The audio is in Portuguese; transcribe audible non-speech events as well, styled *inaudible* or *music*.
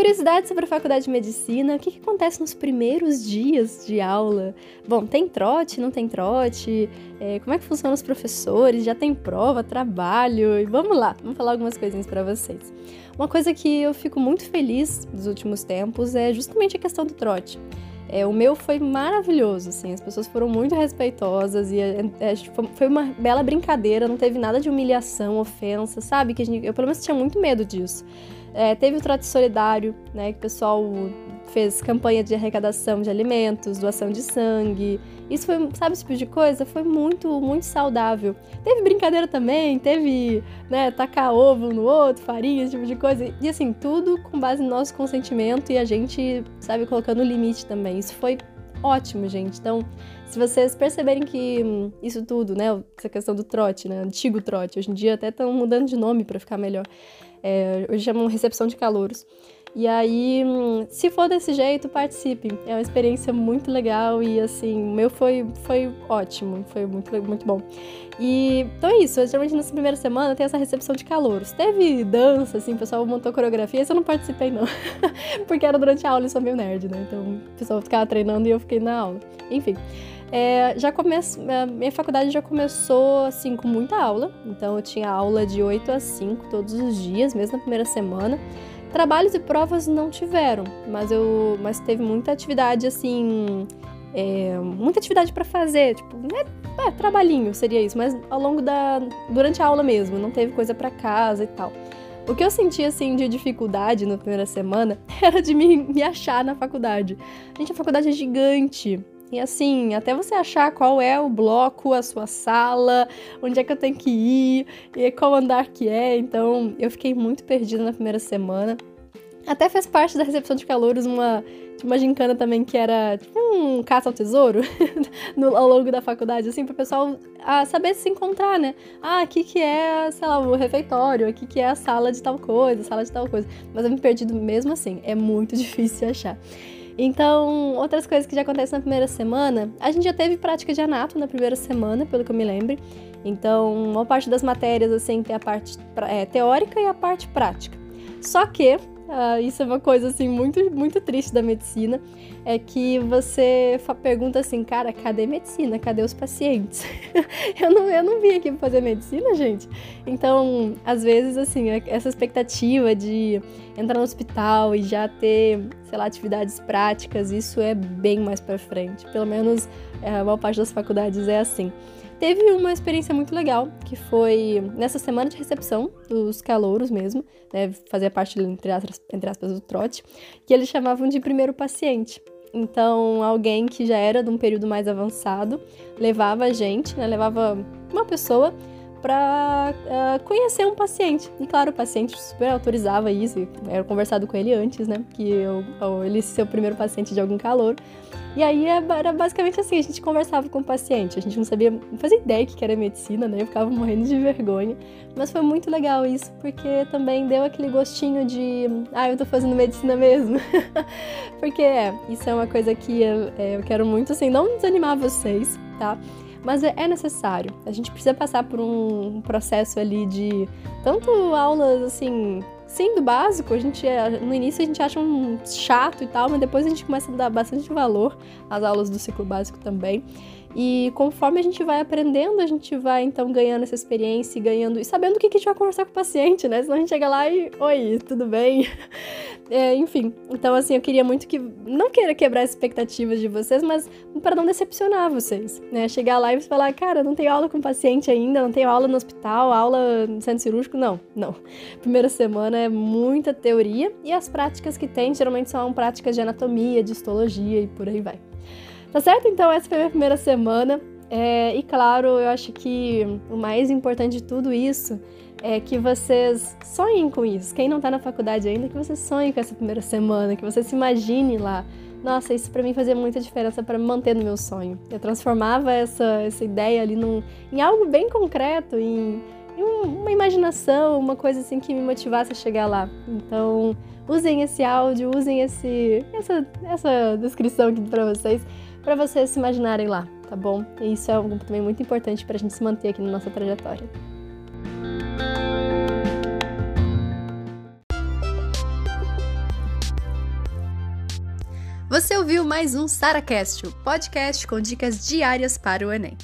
Curiosidades sobre a faculdade de medicina, o que, que, acontece nos primeiros dias de aula? Bom, tem trote, não tem trote? É, como é que funcionam os professores? Já tem prova, trabalho? E vamos lá, vamos falar algumas coisinhas para vocês. Uma coisa que eu fico muito feliz nos últimos tempos é justamente a questão do trote. É, o meu foi maravilhoso, assim, as pessoas foram muito respeitosas e é, é, foi uma bela brincadeira, não teve nada de humilhação, ofensa, sabe? Que gente, eu pelo menos tinha muito medo disso. É, teve o trote solidário, né? Que o pessoal fez campanha de arrecadação de alimentos, doação de sangue. Isso foi, sabe, esse tipo de coisa? Foi muito, muito saudável. Teve brincadeira também, teve, né, tacar ovo no outro, farinha, esse tipo de coisa. E assim, tudo com base no nosso consentimento e a gente, sabe, colocando limite também. Isso foi ótimo, gente. Então, se vocês perceberem que isso tudo, né, essa questão do trote, né, antigo trote, hoje em dia até estão mudando de nome para ficar melhor. É, hoje chamam recepção de calouros. E aí, se for desse jeito, participe. É uma experiência muito legal e assim, o meu foi, foi ótimo, foi muito, muito bom. E então é isso, geralmente nessa primeira semana tem essa recepção de calouros. Teve dança, assim, o pessoal montou coreografia, eu não participei não, *laughs* porque era durante a aula e sou meio nerd, né? Então o pessoal ficava treinando e eu fiquei na aula. Enfim. É, já começou, minha faculdade já começou assim com muita aula, então eu tinha aula de 8 a 5 todos os dias, mesmo na primeira semana. Trabalhos e provas não tiveram, mas eu, mas teve muita atividade assim, é, muita atividade para fazer, tipo, é, é, trabalhinho seria isso, mas ao longo da durante a aula mesmo, não teve coisa para casa e tal. O que eu senti, assim, de dificuldade na primeira semana *laughs* era de me, me achar na faculdade. Gente, a faculdade é gigante. E assim, até você achar qual é o bloco, a sua sala, onde é que eu tenho que ir, e qual andar que é. Então, eu fiquei muito perdida na primeira semana. Até fez parte da recepção de calouros uma, uma gincana também que era tipo um caça ao tesouro *laughs* no, ao longo da faculdade, assim, para o pessoal a saber se encontrar, né? Ah, aqui que é, sei lá, o refeitório, aqui que é a sala de tal coisa, sala de tal coisa. Mas eu me perdi mesmo assim, é muito *laughs* difícil achar. Então, outras coisas que já acontecem na primeira semana, a gente já teve prática de anato na primeira semana, pelo que eu me lembro. Então, uma parte das matérias, assim, tem a parte é, teórica e a parte prática. Só que Uh, isso é uma coisa assim muito muito triste da medicina, é que você pergunta assim, cara, cadê medicina? Cadê os pacientes? *laughs* eu não eu não vim aqui fazer medicina, gente. Então, às vezes assim, é, essa expectativa de entrar no hospital e já ter, sei lá, atividades práticas, isso é bem mais para frente. Pelo menos é, a maior parte das faculdades é assim teve uma experiência muito legal, que foi nessa semana de recepção dos calouros mesmo, né, fazia parte, entre aspas, entre aspas, do trote, que eles chamavam de primeiro paciente. Então, alguém que já era de um período mais avançado levava a gente, né, levava uma pessoa para uh, ah, conhecer um paciente. E claro, o paciente super autorizava isso, era conversado com ele antes, né, que eu, ele ser o primeiro paciente de algum calor. E aí é era basicamente assim, a gente conversava com o paciente, a gente não sabia, não fazia ideia que era medicina, né? Eu ficava morrendo de vergonha. Mas foi muito legal isso, porque também deu aquele gostinho de, ah, eu tô fazendo medicina mesmo. *laughs* porque é, isso é uma coisa que eu, é, eu quero muito, assim, não desanimar vocês, tá? Mas é, é necessário. A gente precisa passar por um processo ali de tanto aulas assim Sim, do básico, a gente é, no início a gente acha um chato e tal, mas depois a gente começa a dar bastante valor às aulas do ciclo básico também. E conforme a gente vai aprendendo, a gente vai então ganhando essa experiência e ganhando e sabendo o que, que a gente vai conversar com o paciente, né? Senão a gente chega lá e, oi, tudo bem? É, enfim, então assim, eu queria muito que não queira quebrar as expectativas de vocês, mas para não decepcionar vocês, né? Chegar lá e falar, cara, não tenho aula com paciente ainda, não tenho aula no hospital, aula no centro cirúrgico, não, não. Primeira semana é muita teoria e as práticas que tem geralmente são práticas de anatomia, de histologia e por aí vai. Tá certo? Então, essa foi a minha primeira semana. É, e claro, eu acho que o mais importante de tudo isso é que vocês sonhem com isso. Quem não tá na faculdade ainda, que você sonhe com essa primeira semana, que você se imagine lá. Nossa, isso para mim fazia muita diferença para me manter no meu sonho. Eu transformava essa, essa ideia ali num, em algo bem concreto, em uma imaginação, uma coisa assim que me motivasse a chegar lá. Então, usem esse áudio, usem esse essa, essa descrição aqui para vocês, para vocês se imaginarem lá, tá bom? E isso é algo também muito importante para a gente se manter aqui na nossa trajetória. Você ouviu mais um SaraCast, o podcast com dicas diárias para o Enem.